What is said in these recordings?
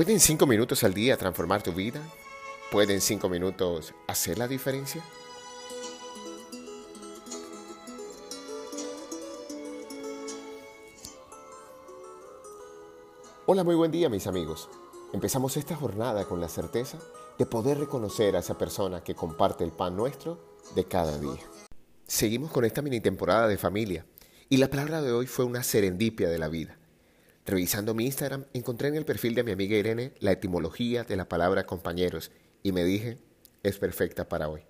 ¿Pueden cinco minutos al día transformar tu vida? ¿Pueden cinco minutos hacer la diferencia? Hola, muy buen día mis amigos. Empezamos esta jornada con la certeza de poder reconocer a esa persona que comparte el pan nuestro de cada día. Seguimos con esta mini temporada de familia y la palabra de hoy fue una serendipia de la vida. Revisando mi Instagram, encontré en el perfil de mi amiga Irene la etimología de la palabra compañeros y me dije, es perfecta para hoy.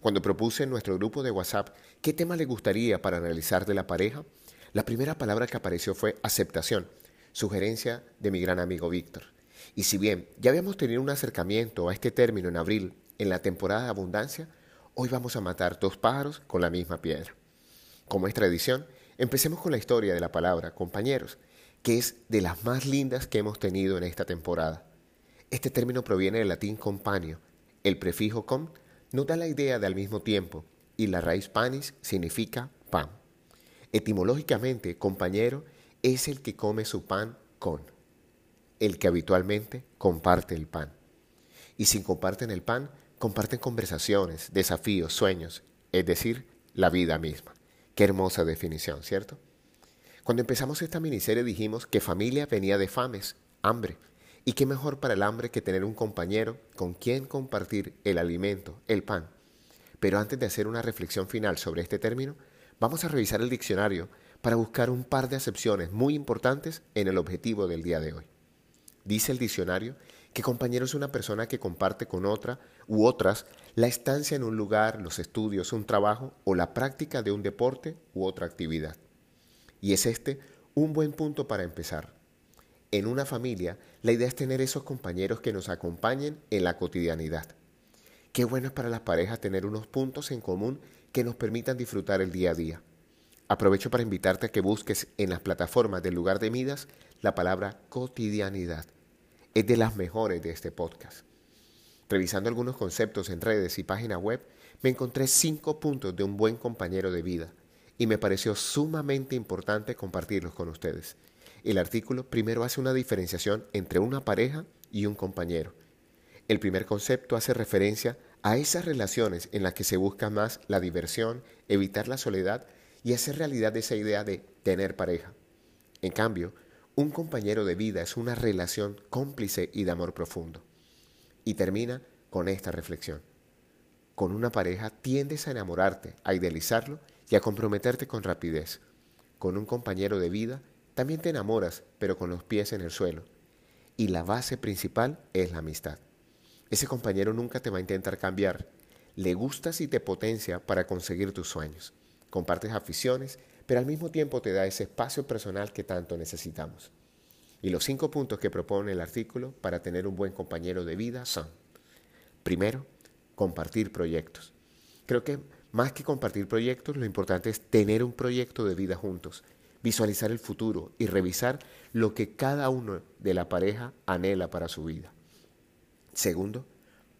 Cuando propuse en nuestro grupo de WhatsApp qué tema le gustaría para analizar de la pareja, la primera palabra que apareció fue aceptación, sugerencia de mi gran amigo Víctor. Y si bien ya habíamos tenido un acercamiento a este término en abril, en la temporada de abundancia, hoy vamos a matar dos pájaros con la misma piedra. Como es tradición, empecemos con la historia de la palabra compañeros, que es de las más lindas que hemos tenido en esta temporada. Este término proviene del latín companio. El prefijo com nos da la idea de al mismo tiempo y la raíz panis significa pan. Etimológicamente, compañero es el que come su pan con, el que habitualmente comparte el pan. Y si comparten el pan, comparten conversaciones, desafíos, sueños, es decir, la vida misma. Qué hermosa definición, ¿cierto? Cuando empezamos esta miniserie dijimos que familia venía de fames, hambre, y qué mejor para el hambre que tener un compañero con quien compartir el alimento, el pan. Pero antes de hacer una reflexión final sobre este término, vamos a revisar el diccionario para buscar un par de acepciones muy importantes en el objetivo del día de hoy. Dice el diccionario que compañero es una persona que comparte con otra u otras la estancia en un lugar, los estudios, un trabajo o la práctica de un deporte u otra actividad. Y es este un buen punto para empezar. En una familia, la idea es tener esos compañeros que nos acompañen en la cotidianidad. Qué bueno es para las parejas tener unos puntos en común que nos permitan disfrutar el día a día. Aprovecho para invitarte a que busques en las plataformas del lugar de Midas la palabra cotidianidad. Es de las mejores de este podcast. Revisando algunos conceptos en redes y página web, me encontré cinco puntos de un buen compañero de vida y me pareció sumamente importante compartirlos con ustedes. El artículo primero hace una diferenciación entre una pareja y un compañero. El primer concepto hace referencia a esas relaciones en las que se busca más la diversión, evitar la soledad y hacer realidad esa idea de tener pareja. En cambio, un compañero de vida es una relación cómplice y de amor profundo. Y termina con esta reflexión. Con una pareja tiendes a enamorarte, a idealizarlo y a comprometerte con rapidez. Con un compañero de vida también te enamoras, pero con los pies en el suelo. Y la base principal es la amistad. Ese compañero nunca te va a intentar cambiar. Le gustas y te potencia para conseguir tus sueños. Compartes aficiones, pero al mismo tiempo te da ese espacio personal que tanto necesitamos. Y los cinco puntos que propone el artículo para tener un buen compañero de vida son, primero, compartir proyectos. Creo que más que compartir proyectos, lo importante es tener un proyecto de vida juntos, visualizar el futuro y revisar lo que cada uno de la pareja anhela para su vida. Segundo,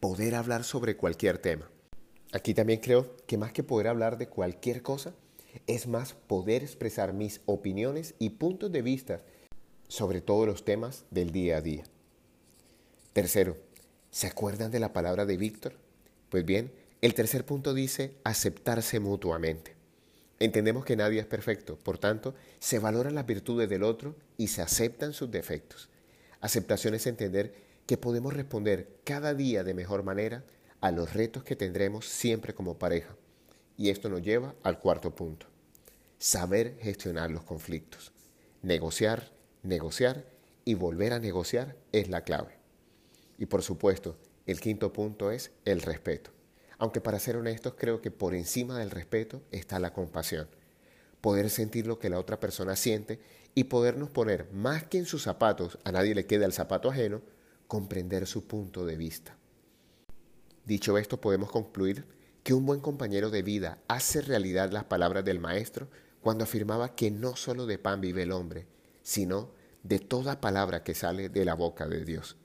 poder hablar sobre cualquier tema. Aquí también creo que más que poder hablar de cualquier cosa, es más poder expresar mis opiniones y puntos de vista sobre todos los temas del día a día. Tercero, ¿se acuerdan de la palabra de Víctor? Pues bien, el tercer punto dice aceptarse mutuamente. Entendemos que nadie es perfecto, por tanto, se valoran las virtudes del otro y se aceptan sus defectos. Aceptación es entender que podemos responder cada día de mejor manera a los retos que tendremos siempre como pareja. Y esto nos lleva al cuarto punto. Saber gestionar los conflictos. Negociar, negociar y volver a negociar es la clave. Y por supuesto, el quinto punto es el respeto. Aunque para ser honestos creo que por encima del respeto está la compasión. Poder sentir lo que la otra persona siente y podernos poner más que en sus zapatos, a nadie le queda el zapato ajeno, comprender su punto de vista. Dicho esto, podemos concluir que un buen compañero de vida hace realidad las palabras del Maestro cuando afirmaba que no solo de pan vive el hombre, sino de toda palabra que sale de la boca de Dios.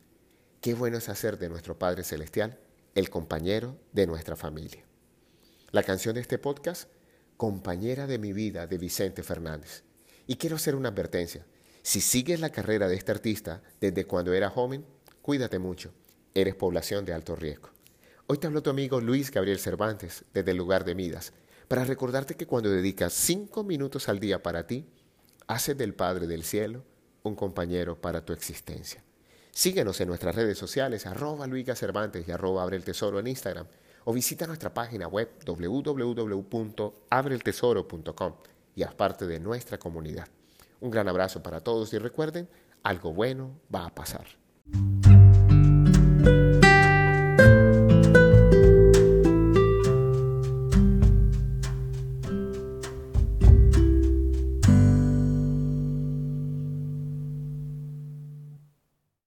Qué bueno es hacer de nuestro Padre Celestial el compañero de nuestra familia. La canción de este podcast, Compañera de mi vida, de Vicente Fernández. Y quiero hacer una advertencia. Si sigues la carrera de este artista desde cuando era joven, cuídate mucho. Eres población de alto riesgo. Hoy te habló tu amigo Luis Gabriel Cervantes desde el lugar de Midas para recordarte que cuando dedicas cinco minutos al día para ti, haces del Padre del Cielo un compañero para tu existencia. Síguenos en nuestras redes sociales, arroba Luiga Cervantes y arroba Abre el Tesoro en Instagram, o visita nuestra página web www.abreltesoro.com y haz parte de nuestra comunidad. Un gran abrazo para todos y recuerden, algo bueno va a pasar.